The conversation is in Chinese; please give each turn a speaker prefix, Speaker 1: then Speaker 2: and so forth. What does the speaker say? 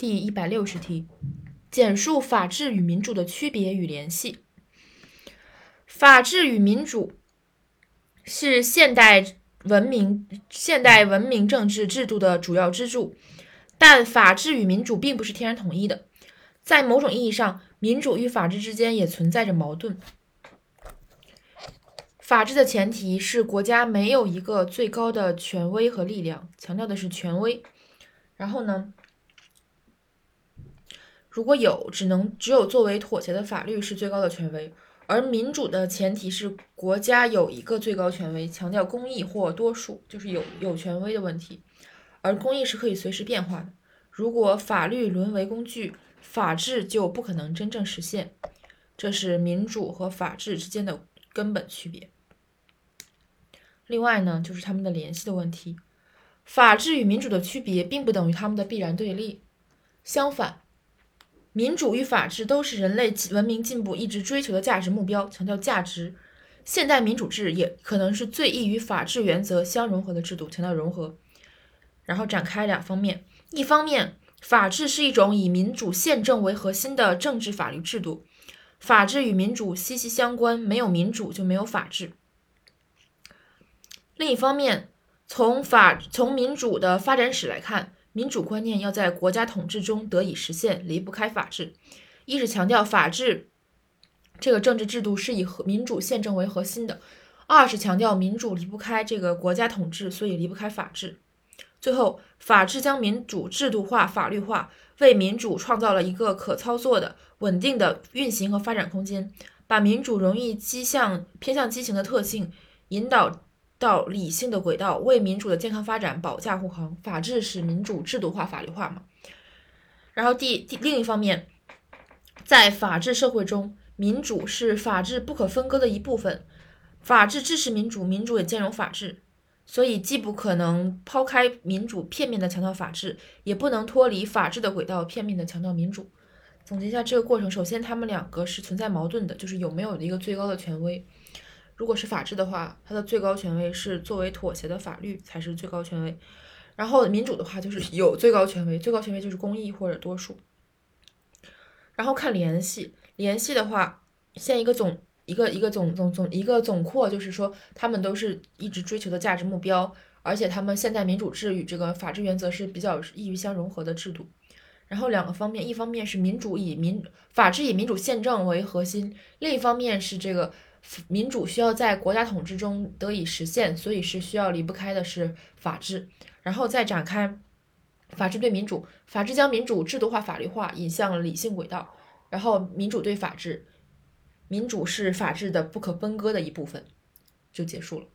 Speaker 1: 第一百六十题，简述法治与民主的区别与联系。法治与民主是现代文明现代文明政治制度的主要支柱，但法治与民主并不是天然统一的，在某种意义上，民主与法治之间也存在着矛盾。法治的前提是国家没有一个最高的权威和力量，强调的是权威。然后呢？如果有，只能只有作为妥协的法律是最高的权威，而民主的前提是国家有一个最高权威，强调公义或多数，就是有有权威的问题，而公义是可以随时变化的。如果法律沦为工具，法治就不可能真正实现。这是民主和法治之间的根本区别。另外呢，就是他们的联系的问题。法治与民主的区别，并不等于他们的必然对立，相反。民主与法治都是人类文明进步一直追求的价值目标，强调价值。现代民主制也可能是最易与法治原则相融合的制度，强调融合。然后展开两方面：一方面，法治是一种以民主宪政为核心的政治法律制度，法治与民主息息相关，没有民主就没有法治。另一方面，从法从民主的发展史来看。民主观念要在国家统治中得以实现，离不开法治。一是强调法治这个政治制度是以和民主宪政为核心的；二是强调民主离不开这个国家统治，所以离不开法治。最后，法治将民主制度化、法律化，为民主创造了一个可操作的、稳定的运行和发展空间，把民主容易激向偏向畸形的特性引导。到理性的轨道，为民主的健康发展保驾护航。法治使民主制度化、法律化嘛。然后第第另一方面，在法治社会中，民主是法治不可分割的一部分。法治支持民主，民主也兼容法治，所以既不可能抛开民主，片面的强调法治，也不能脱离法治的轨道，片面的强调民主。总结一下这个过程，首先他们两个是存在矛盾的，就是有没有一个最高的权威。如果是法治的话，它的最高权威是作为妥协的法律才是最高权威。然后民主的话就是有最高权威，最高权威就是公益或者多数。然后看联系，联系的话，现一个总一个一个总总总一个总括，就是说他们都是一直追求的价值目标，而且他们现在民主制与这个法治原则是比较易于相融合的制度。然后两个方面，一方面是民主以民法治以民主宪政为核心，另一方面是这个。民主需要在国家统治中得以实现，所以是需要离不开的是法治，然后再展开法治对民主，法治将民主制度化、法律化，引向了理性轨道，然后民主对法治，民主是法治的不可分割的一部分，就结束了。